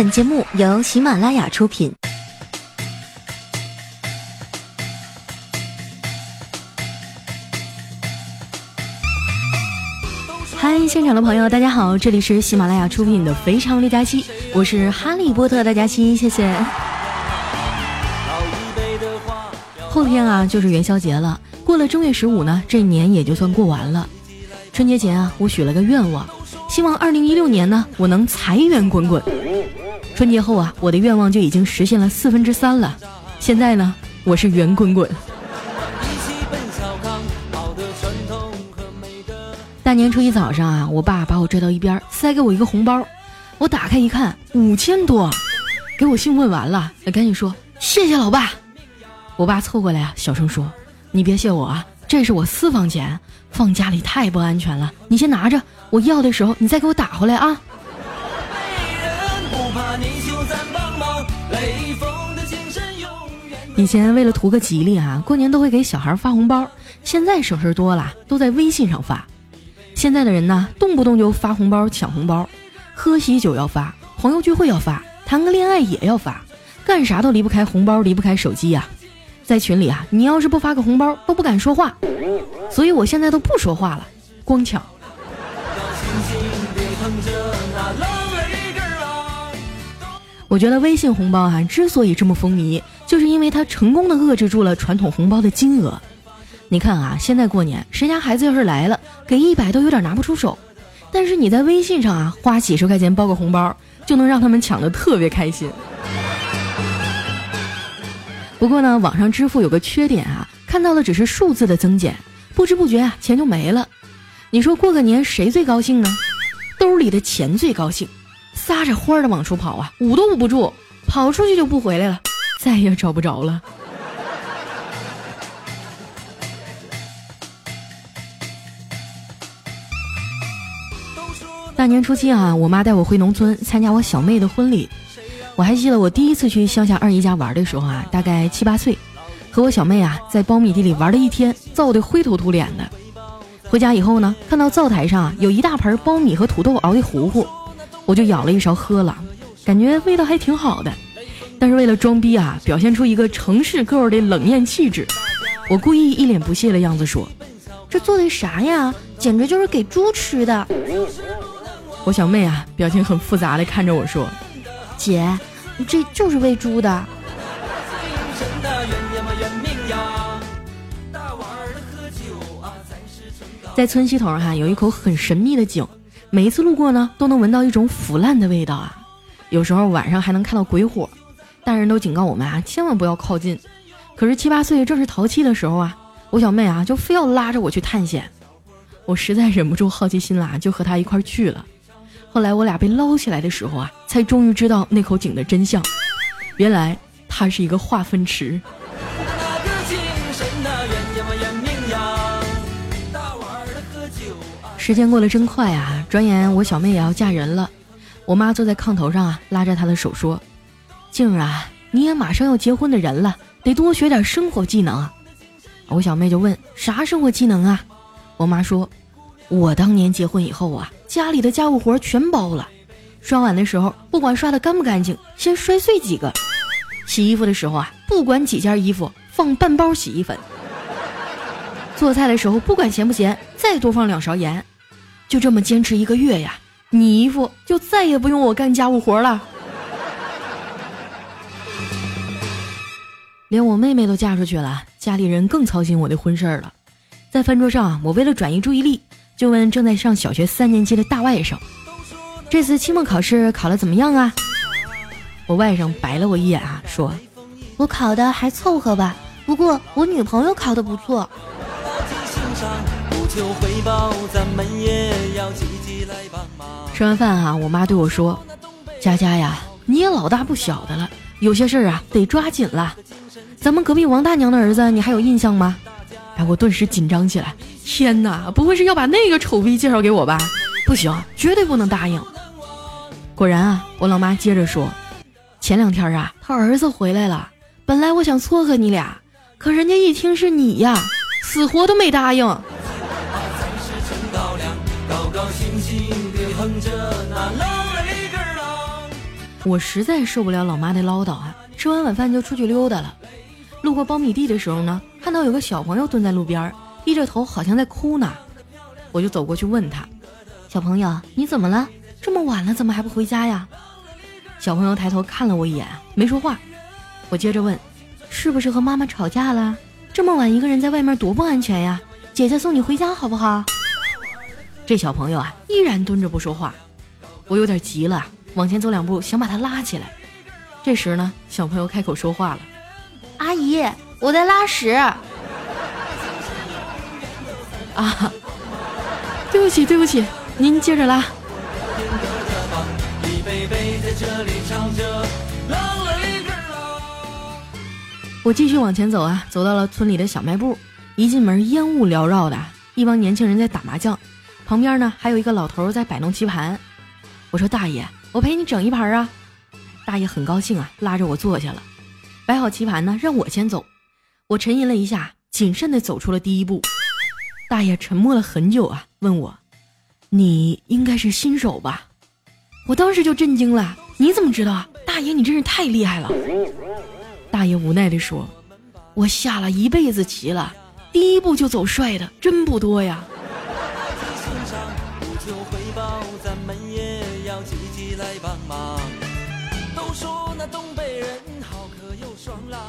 本节目由喜马拉雅出品。嗨，现场的朋友，大家好，这里是喜马拉雅出品的《非常六加七》，我是哈利波特的佳期，谢谢。后天啊，就是元宵节了。过了正月十五呢，这年也就算过完了。春节前啊，我许了个愿望，希望二零一六年呢，我能财源滚滚。春节后啊，我的愿望就已经实现了四分之三了。现在呢，我是圆滚滚。大年初一早上啊，我爸把我拽到一边，塞给我一个红包。我打开一看，五千多，给我兴奋完了，赶紧说谢谢老爸。我爸凑过来啊，小声说：“你别谢我啊，这是我私房钱，放家里太不安全了。你先拿着，我要的时候你再给我打回来啊。”以前为了图个吉利啊，过年都会给小孩发红包，现在省事多了，都在微信上发。现在的人呢，动不动就发红包抢红包，喝喜酒要发，朋友聚会要发，谈个恋爱也要发，干啥都离不开红包，离不开手机呀。在群里啊，你要是不发个红包，都不敢说话。所以我现在都不说话了，光抢。我觉得微信红包啊，之所以这么风靡，就是因为它成功的遏制住了传统红包的金额。你看啊，现在过年，谁家孩子要是来了，给一百都有点拿不出手。但是你在微信上啊，花几十块钱包个红包，就能让他们抢的特别开心。不过呢，网上支付有个缺点啊，看到的只是数字的增减，不知不觉啊，钱就没了。你说过个年谁最高兴呢？兜里的钱最高兴，撒着欢儿的往出跑啊，捂都捂不住，跑出去就不回来了，再也找不着了。大年初七啊，我妈带我回农村参加我小妹的婚礼。我还记得我第一次去乡下二姨家玩的时候啊，大概七八岁，和我小妹啊在苞米地里玩了一天，造的灰头土脸的。回家以后呢，看到灶台上有一大盆苞米和土豆熬的糊糊，我就舀了一勺喝了，感觉味道还挺好的。但是为了装逼啊，表现出一个城市 girl 的冷艳气质，我故意一脸不屑的样子说：“这做的啥呀？简直就是给猪吃的。”我小妹啊，表情很复杂的看着我说：“姐，这就是喂猪的。”在村西头哈有一口很神秘的井，每一次路过呢，都能闻到一种腐烂的味道啊。有时候晚上还能看到鬼火，大人都警告我们啊，千万不要靠近。可是七八岁正是淘气的时候啊，我小妹啊就非要拉着我去探险。我实在忍不住好奇心啦，就和她一块去了。后来我俩被捞起来的时候啊，才终于知道那口井的真相。原来它是一个化粪池。时间过得真快啊！转眼我小妹也要嫁人了。我妈坐在炕头上啊，拉着她的手说：“静儿啊，你也马上要结婚的人了，得多学点生活技能。”我小妹就问：“啥生活技能啊？”我妈说：“我当年结婚以后啊。”家里的家务活全包了，刷碗的时候不管刷的干不干净，先摔碎几个；洗衣服的时候啊，不管几件衣服放半包洗衣粉；做菜的时候不管咸不咸，再多放两勺盐。就这么坚持一个月呀，你姨夫就再也不用我干家务活了。连我妹妹都嫁出去了，家里人更操心我的婚事儿了。在饭桌上啊，我为了转移注意力。就问正在上小学三年级的大外甥：“这次期末考试考得怎么样啊？”我外甥白了我一眼啊，说：“我考的还凑合吧，不过我女朋友考得不错。”吃完饭啊，我妈对我说：“佳佳呀，你也老大不小的了，有些事儿啊得抓紧了。咱们隔壁王大娘的儿子，你还有印象吗？”我顿时紧张起来。天哪，不会是要把那个丑逼介绍给我吧？不行，绝对不能答应。果然啊，我老妈接着说：“前两天啊，他儿子回来了，本来我想撮合你俩，可人家一听是你呀，死活都没答应。”我实在受不了老妈的唠叨啊，吃完晚饭就出去溜达了。路过苞米地的时候呢，看到有个小朋友蹲在路边，低着头，好像在哭呢。我就走过去问他：“小朋友，你怎么了？这么晚了，怎么还不回家呀？”小朋友抬头看了我一眼，没说话。我接着问：“是不是和妈妈吵架了？这么晚一个人在外面多不安全呀？姐姐送你回家好不好？”这小朋友啊，依然蹲着不说话。我有点急了，往前走两步，想把他拉起来。这时呢，小朋友开口说话了。阿姨，我在拉屎。啊，对不起，对不起，您接着拉。我继续往前走啊，走到了村里的小卖部。一进门，烟雾缭绕的，一帮年轻人在打麻将，旁边呢还有一个老头在摆弄棋盘。我说：“大爷，我陪你整一盘啊。”大爷很高兴啊，拉着我坐下了。摆好棋盘呢，让我先走。我沉吟了一下，谨慎地走出了第一步。大爷沉默了很久啊，问我：“你应该是新手吧？”我当时就震惊了。你怎么知道啊？大爷，你真是太厉害了。大爷无奈地说：“我下了一辈子棋了，第一步就走帅的真不多呀。”都说那东北人好，可又爽朗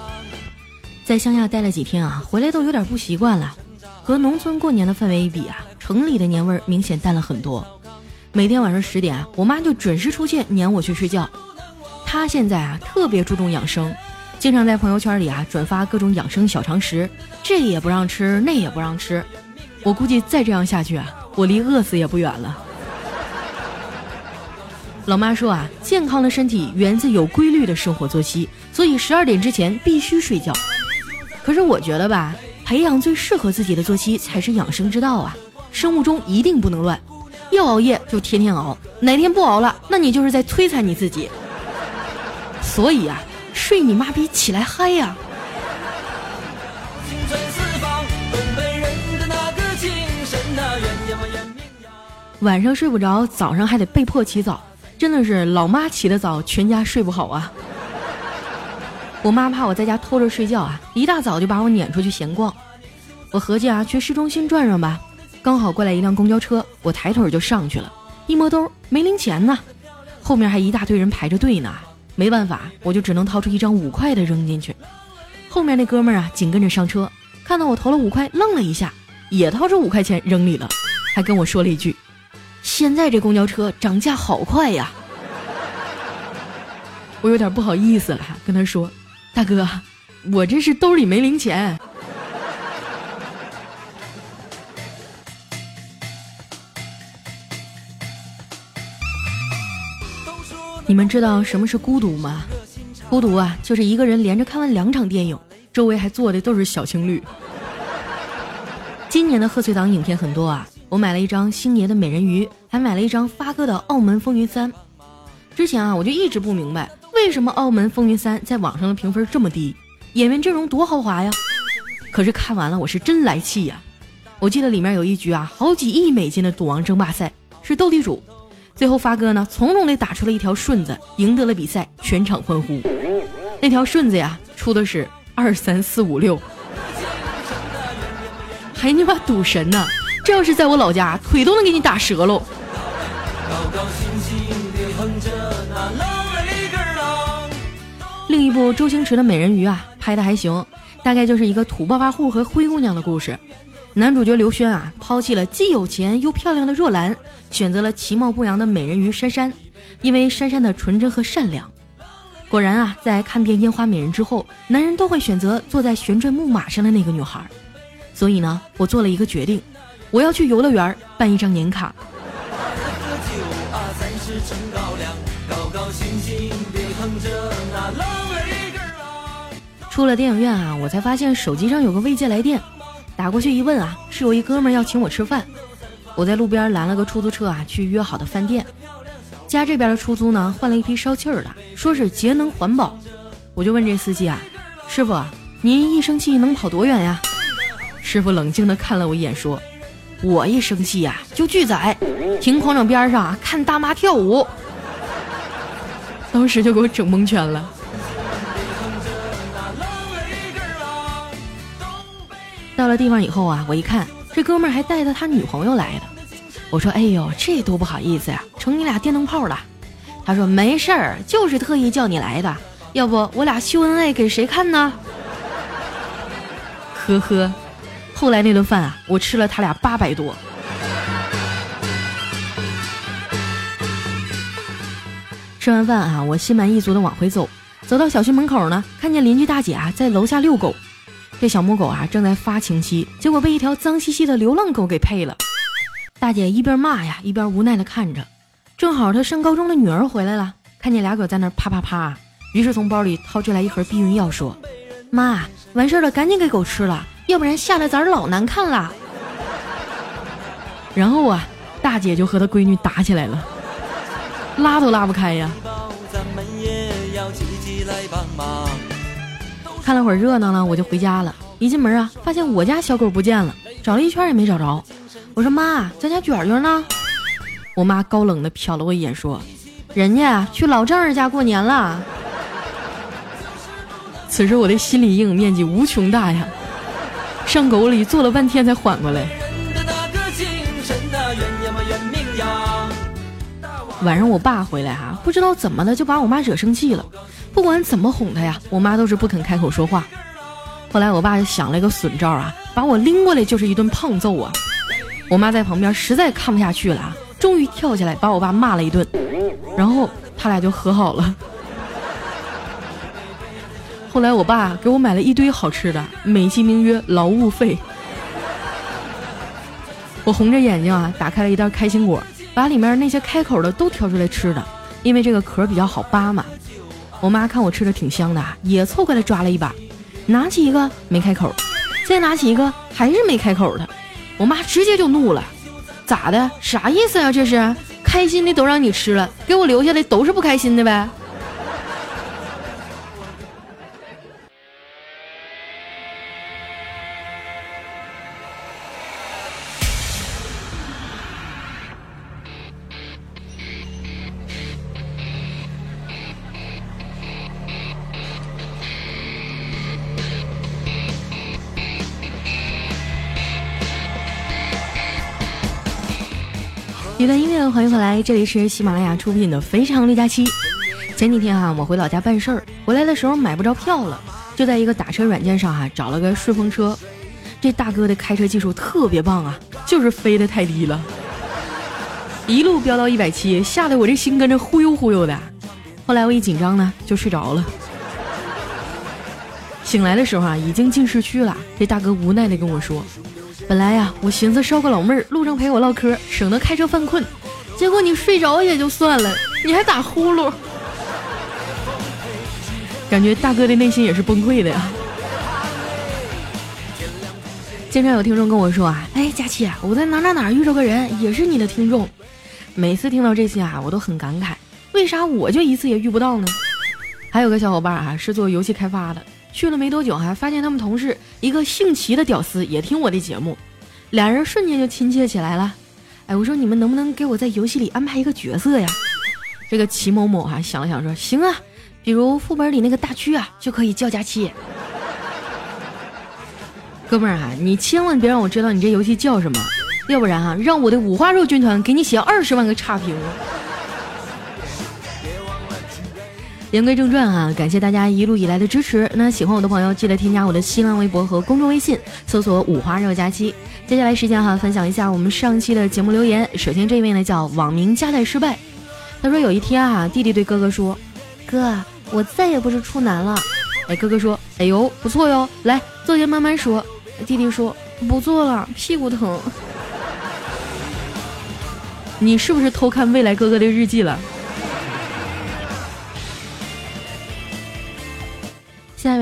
在乡下待了几天啊，回来都有点不习惯了。和农村过年的氛围一比啊，城里的年味儿明显淡了很多。每天晚上十点啊，我妈就准时出现撵我去睡觉。她现在啊特别注重养生，经常在朋友圈里啊转发各种养生小常识，这也不让吃，那也不让吃。我估计再这样下去啊，我离饿死也不远了。老妈说啊，健康的身体源自有规律的生活作息，所以十二点之前必须睡觉。可是我觉得吧，培养最适合自己的作息才是养生之道啊！生物钟一定不能乱，要熬夜就天天熬，哪天不熬了，那你就是在摧残你自己。所以啊，睡你妈逼起来嗨呀！晚上睡不着，早上还得被迫起早，真的是老妈起得早，全家睡不好啊！我妈怕我在家偷着睡觉啊，一大早就把我撵出去闲逛。我合计啊，去市中心转转吧。刚好过来一辆公交车，我抬腿就上去了。一摸兜，没零钱呢，后面还一大堆人排着队呢。没办法，我就只能掏出一张五块的扔进去。后面那哥们儿啊，紧跟着上车，看到我投了五块，愣了一下，也掏出五块钱扔里了，还跟我说了一句：“现在这公交车涨价好快呀。”我有点不好意思了，跟他说。大哥，我这是兜里没零钱。你们知道什么是孤独吗？孤独啊，就是一个人连着看完两场电影，周围还坐的都是小情侣。今年的贺岁档影片很多啊，我买了一张星爷的美人鱼，还买了一张发哥的《澳门风云三》。之前啊，我就一直不明白。为什么《澳门风云三》在网上的评分这么低？演员阵容多豪华呀！可是看完了，我是真来气呀！我记得里面有一局啊，好几亿美金的赌王争霸赛，是斗地主，最后发哥呢从容地打出了一条顺子，赢得了比赛，全场欢呼。那条顺子呀，出的是二三四五六，还你妈赌神呢！这要是在我老家，腿都能给你打折喽！另一部周星驰的《美人鱼》啊，拍的还行，大概就是一个土暴发户和灰姑娘的故事。男主角刘轩啊，抛弃了既有钱又漂亮的若兰，选择了其貌不扬的美人鱼珊珊，因为珊珊的纯真和善良。果然啊，在看遍烟花美人之后，男人都会选择坐在旋转木马上的那个女孩。所以呢，我做了一个决定，我要去游乐园办一张年卡。出了电影院啊，我才发现手机上有个未接来电，打过去一问啊，是有一哥们要请我吃饭。我在路边拦了个出租车啊，去约好的饭店。家这边的出租呢，换了一批烧气儿的，说是节能环保。我就问这司机啊，师傅，您一生气能跑多远呀？师傅冷静地看了我一眼，说：“我一生气呀，就拒载，停广场边上啊看大妈跳舞。”当时就给我整蒙圈了。到了地方以后啊，我一看这哥们儿还带着他女朋友来的，我说：“哎呦，这多不好意思呀，成你俩电灯泡了。”他说：“没事儿，就是特意叫你来的，要不我俩秀恩爱给谁看呢？”呵呵，后来那顿饭啊，我吃了他俩八百多。吃完饭啊，我心满意足的往回走，走到小区门口呢，看见邻居大姐啊在楼下遛狗。这小母狗啊正在发情期，结果被一条脏兮兮的流浪狗给配了。大姐一边骂呀，一边无奈的看着。正好她上高中的女儿回来了，看见俩狗在那啪啪啪，于是从包里掏出来一盒避孕药，说：“妈，完事了，赶紧给狗吃了，要不然下来咱老难看了。”然后啊，大姐就和她闺女打起来了。拉都拉不开呀！看了会儿热闹呢，我就回家了。一进门啊，发现我家小狗不见了，找了一圈也没找着。我说妈，咱家卷卷呢？我妈高冷的瞟了我一眼，说：“人家去老丈人家过年了。”此时我的心理阴影面积无穷大呀，上狗里坐了半天才缓过来。晚上我爸回来哈，不知道怎么的就把我妈惹生气了。不管怎么哄她呀，我妈都是不肯开口说话。后来我爸想了一个损招啊，把我拎过来就是一顿胖揍啊。我妈在旁边实在看不下去了啊，终于跳起来把我爸骂了一顿，然后他俩就和好了。后来我爸给我买了一堆好吃的，美其名曰劳务费。我红着眼睛啊，打开了一袋开心果。把里面那些开口的都挑出来吃的，因为这个壳比较好扒嘛。我妈看我吃的挺香的，也凑过来抓了一把，拿起一个没开口，再拿起一个还是没开口的。我妈直接就怒了：“咋的？啥意思啊？这是开心的都让你吃了，给我留下的都是不开心的呗？”欢迎回来，这里是喜马拉雅出品的《非常六加七》。前几天哈，我回老家办事儿，回来的时候买不着票了，就在一个打车软件上哈找了个顺风车。这大哥的开车技术特别棒啊，就是飞得太低了，一路飙到一百七，吓得我这心跟着忽悠忽悠的。后来我一紧张呢，就睡着了。醒来的时候啊，已经进市区了。这大哥无奈的跟我说。本来呀，我寻思捎个老妹儿，路上陪我唠嗑，省得开车犯困。结果你睡着也就算了，你还打呼噜，感觉大哥的内心也是崩溃的呀。经常有听众跟我说啊，哎，佳琪，我在哪哪哪遇着个人，也是你的听众。每次听到这些啊，我都很感慨，为啥我就一次也遇不到呢？还有个小伙伴啊，是做游戏开发的。去了没多久，还发现他们同事一个姓齐的屌丝也听我的节目，俩人瞬间就亲切起来了。哎，我说你们能不能给我在游戏里安排一个角色呀？这个齐某某哈想了想说行啊，比如副本里那个大区啊就可以叫佳期。哥们儿啊，你千万别让我知道你这游戏叫什么，要不然哈让我的五花肉军团给你写二十万个差评。言归正传啊，感谢大家一路以来的支持。那喜欢我的朋友，记得添加我的新浪微博和公众微信，搜索“五花肉佳期”。接下来时间哈，分享一下我们上期的节目留言。首先这位呢叫网名加代失败，他说有一天啊，弟弟对哥哥说：“哥，我再也不是处男了。”哎，哥哥说：“哎呦，不错哟，来坐下慢慢说。”弟弟说：“不坐了，屁股疼。”你是不是偷看未来哥哥的日记了？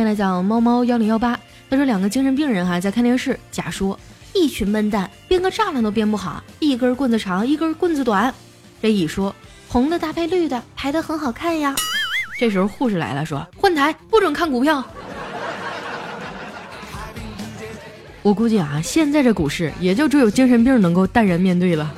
来讲猫猫幺零幺八，他说两个精神病人哈在看电视，甲说一群笨蛋编个栅栏都编不好，一根棍子长一根棍子短。这乙说红的搭配绿的排的很好看呀。这时候护士来了，说换台不准看股票。我估计啊，现在这股市也就只有精神病能够淡然面对了。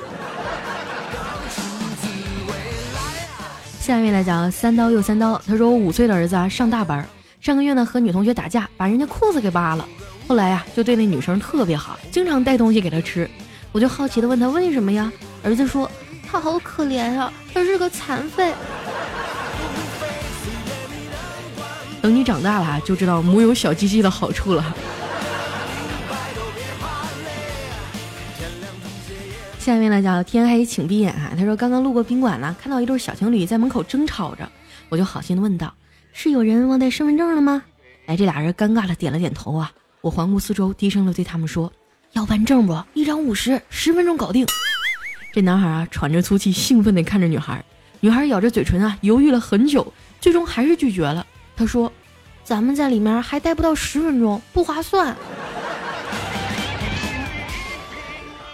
下一位来讲三刀又三刀，他说我五岁的儿子啊上大班，上个月呢和女同学打架，把人家裤子给扒了，后来呀就对那女生特别好，经常带东西给她吃，我就好奇的问他为什么呀？儿子说她好可怜啊，她是个残废。等你长大了就知道母有小鸡鸡的好处了。下面呢叫天黑请闭眼啊！他说刚刚路过宾馆呢，看到一对小情侣在门口争吵着，我就好心的问道：“是有人忘带身份证了吗？”哎，这俩人尴尬的点了点头啊。我环顾四周，低声的对他们说：“要办证不？一张五十，十分钟搞定。”这男孩啊喘着粗气，兴奋的看着女孩，女孩咬着嘴唇啊，犹豫了很久，最终还是拒绝了。他说：“咱们在里面还待不到十分钟，不划算。”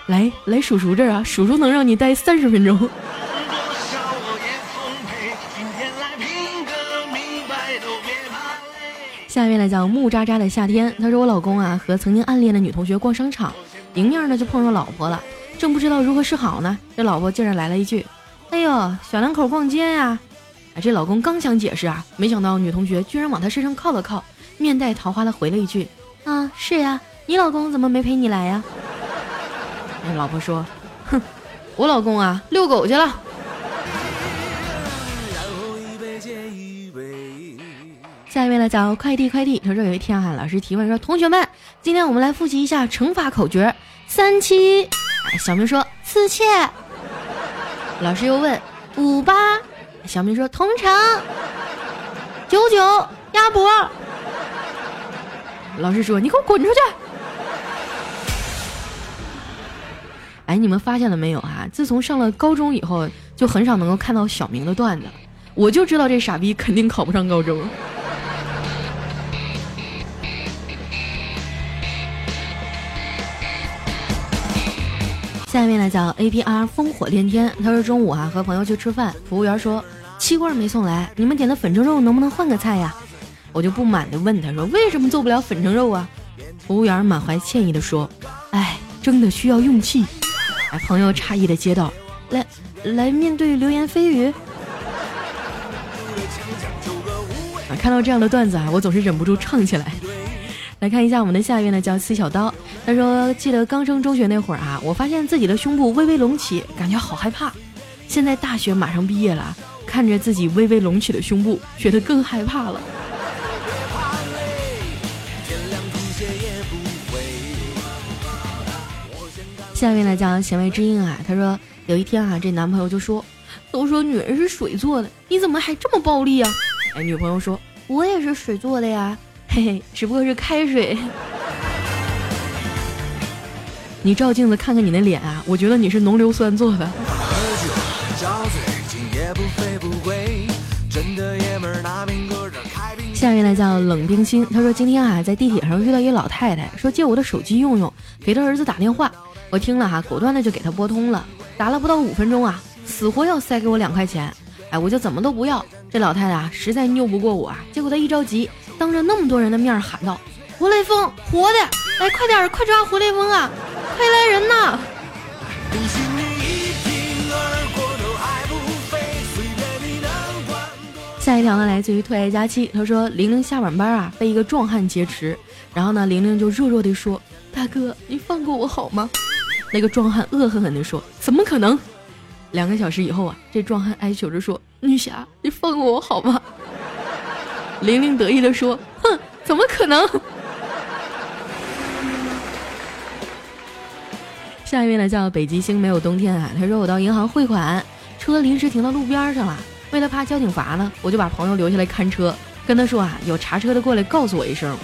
来来，叔叔这儿啊，叔叔能让你待三十分钟。下面来讲木渣渣的夏天。他说我老公啊和曾经暗恋的女同学逛商场，迎面呢就碰上老婆了，正不知道如何是好呢，这老婆竟然来了一句：“哎呦，小两口逛街呀！”哎，这老公刚想解释啊，没想到女同学居然往他身上靠了靠，面带桃花的回了一句：“啊，是呀，你老公怎么没陪你来呀？”那老婆说：“哼，我老公啊，遛狗去了。”下一位呢，找快递快递。他说有一天啊，老师提问说：“同学们，今天我们来复习一下乘法口诀，三七。”小明说：“四切。”老师又问：“五八。”小明说：“同城。”九九鸭脖。老师说：“你给我滚出去！”哎，你们发现了没有啊？自从上了高中以后，就很少能够看到小明的段子。我就知道这傻逼肯定考不上高中。叫 A P R 烽火连天。他说中午啊和朋友去吃饭，服务员说七罐没送来，你们点的粉蒸肉能不能换个菜呀？我就不满的问他说为什么做不了粉蒸肉啊？服务员满怀歉意的说，哎，蒸的需要用气。哎，朋友诧异的接道：“来，来面对流言蜚语。”啊，看到这样的段子啊，我总是忍不住唱起来。来看一下我们的下一位呢，叫司小刀。他说：“记得刚升中学那会儿啊，我发现自己的胸部微微隆起，感觉好害怕。现在大学马上毕业了，看着自己微微隆起的胸部，觉得更害怕了。”下面来讲贤位之音啊，他说有一天啊，这男朋友就说，都说女人是水做的，你怎么还这么暴力啊？哎，女朋友说，我也是水做的呀，嘿嘿，只不过是开水。你照镜子看看你那脸啊，我觉得你是浓硫酸做的。下面呢叫冷冰心，他说今天啊在地铁上遇到一老太太，说借我的手机用用，给他儿子打电话。我听了哈，果断的就给他拨通了，打了不到五分钟啊，死活要塞给我两块钱，哎，我就怎么都不要。这老太太啊，实在拗不过我啊，结果她一着急，当着那么多人的面喊道：“活雷锋，活的，哎快点，快抓活雷锋啊，快来人呐！”下一条呢，来自于特爱佳期，他说玲玲下晚班啊，被一个壮汉劫持，然后呢，玲玲就弱弱的说：“大哥，你放过我好吗？”那个壮汉恶狠狠地说：“怎么可能？”两个小时以后啊，这壮汉哀求着说：“女侠，你放过我好吗？”玲玲得意地说：“哼，怎么可能？”下一位呢，叫北极星没有冬天啊。他说：“我到银行汇款，车临时停到路边上了。为了怕交警罚呢，我就把朋友留下来看车，跟他说啊，有查车的过来告诉我一声。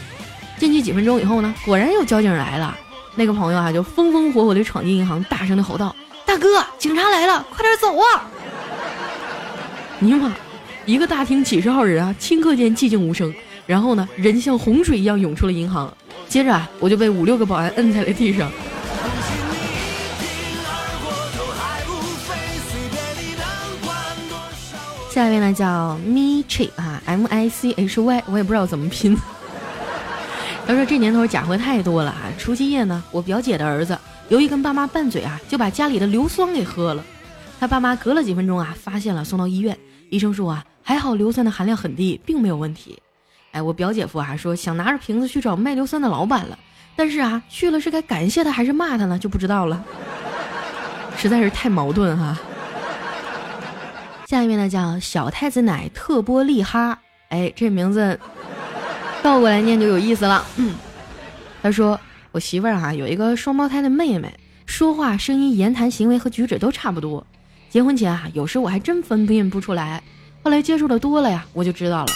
进去几分钟以后呢，果然有交警来了。”那个朋友啊，就风风火火的闯进银行，大声的吼道：“大哥，警察来了，快点走啊！” 尼玛，一个大厅几十号人啊，顷刻间寂静无声。然后呢，人像洪水一样涌出了银行。接着啊，我就被五六个保安摁在了地上。下一位呢，叫 Michi 啊，M I C H Y，我也不知道怎么拼。他说这年头假货太多了啊！除夕夜呢，我表姐的儿子由于跟爸妈拌嘴啊，就把家里的硫酸给喝了。他爸妈隔了几分钟啊，发现了，送到医院。医生说啊，还好硫酸的含量很低，并没有问题。哎，我表姐夫啊说想拿着瓶子去找卖硫酸的老板了，但是啊去了是该感谢他还是骂他呢，就不知道了，实在是太矛盾哈。下一位呢叫小太子奶特波利哈，哎，这名字倒过来念就有意思了。嗯，他说我媳妇儿哈有一个双胞胎的妹妹，说话声音、言谈行为和举止都差不多。结婚前啊，有时我还真分辨不出来，后来接触的多了呀，我就知道了。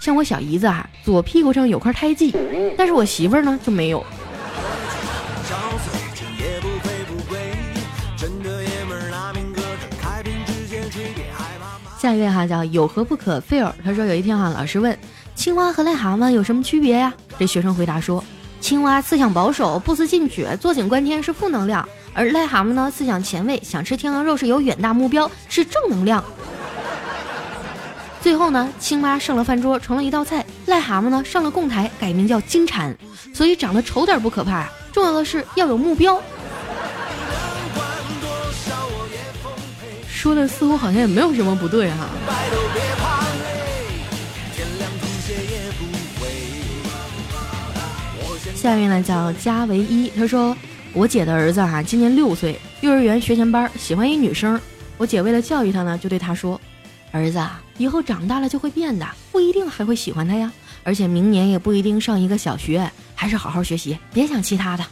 像我小姨子啊，左屁股上有块胎记，但是我媳妇儿呢就没有。下一位哈叫有何不可菲尔，他说有一天哈，老师问青蛙和癞蛤蟆有什么区别呀？这学生回答说，青蛙思想保守，不思进取，坐井观天是负能量；而癞蛤蟆呢，思想前卫，想吃天鹅肉是有远大目标，是正能量。最后呢，青蛙上了饭桌，成了一道菜；癞蛤蟆呢，上了供台，改名叫金蝉。所以长得丑点不可怕，重要的是要有目标。说的似乎好像也没有什么不对哈。下面呢叫加唯一，他说我姐的儿子哈今年六岁，幼儿园学前班，喜欢一女生。我姐为了教育他呢，就对他说：“儿子，以后长大了就会变的，不一定还会喜欢他呀。而且明年也不一定上一个小学，还是好好学习，别想其他的。”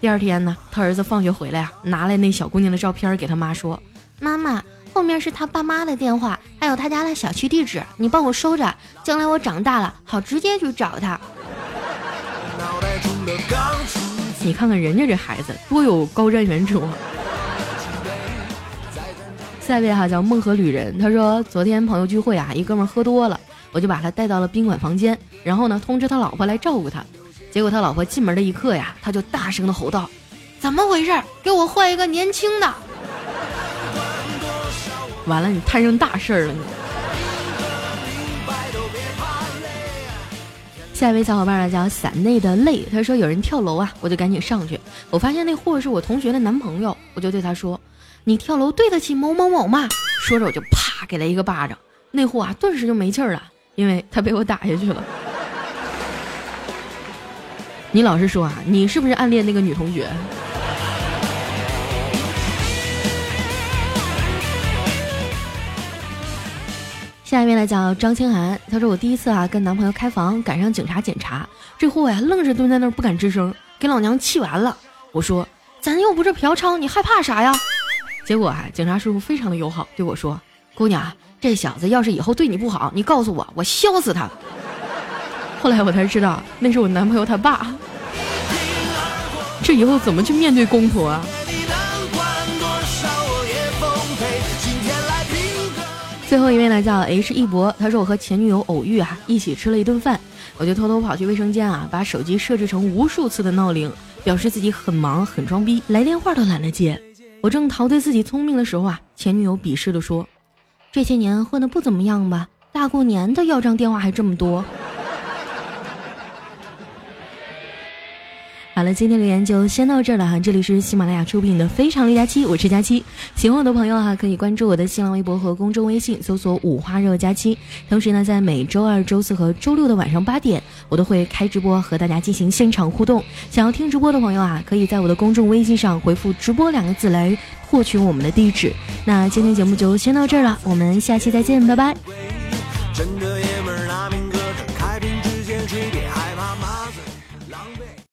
第二天呢，他儿子放学回来啊，拿来那小姑娘的照片给他妈说。妈妈，后面是他爸妈的电话，还有他家的小区地址，你帮我收着，将来我长大了好直接去找他。你看看人家这孩子多有高瞻远瞩。下一位哈叫梦河旅人，他说昨天朋友聚会啊，一哥们喝多了，我就把他带到了宾馆房间，然后呢通知他老婆来照顾他，结果他老婆进门的一刻呀，他就大声的吼道：“怎么回事？给我换一个年轻的！”完了，你摊上大事儿了！你。下一位小伙伴呢叫伞内的泪，他说有人跳楼啊，我就赶紧上去。我发现那货是我同学的男朋友，我就对他说：“你跳楼对得起某某某吗？”说着我就啪给了一个巴掌，那货啊顿时就没气儿了，因为他被我打下去了。你老实说啊，你是不是暗恋那个女同学？下一位呢叫张清涵，她说我第一次啊跟男朋友开房，赶上警察检查，这货呀愣是蹲在那儿不敢吱声，给老娘气完了。我说咱又不是嫖娼，你害怕啥呀？结果啊警察叔叔非常的友好，对我说姑娘，这小子要是以后对你不好，你告诉我，我削死他。后来我才知道那是我男朋友他爸，这以后怎么去面对公婆啊？最后一位呢叫 H 一博，他说我和前女友偶遇啊，一起吃了一顿饭，我就偷偷跑去卫生间啊，把手机设置成无数次的闹铃，表示自己很忙很装逼，来电话都懒得接。我正陶醉自己聪明的时候啊，前女友鄙视的说：“这些年混的不怎么样吧？大过年的要账电话还这么多。”好了，今天留言就先到这儿了哈。这里是喜马拉雅出品的《非常六加七》，我是佳期。喜欢我的朋友哈，可以关注我的新浪微博和公众微信，搜索“五花肉佳期”。同时呢，在每周二、周四和周六的晚上八点，我都会开直播和大家进行现场互动。想要听直播的朋友啊，可以在我的公众微信上回复“直播”两个字来获取我们的地址。那今天节目就先到这儿了，我们下期再见，拜拜。真的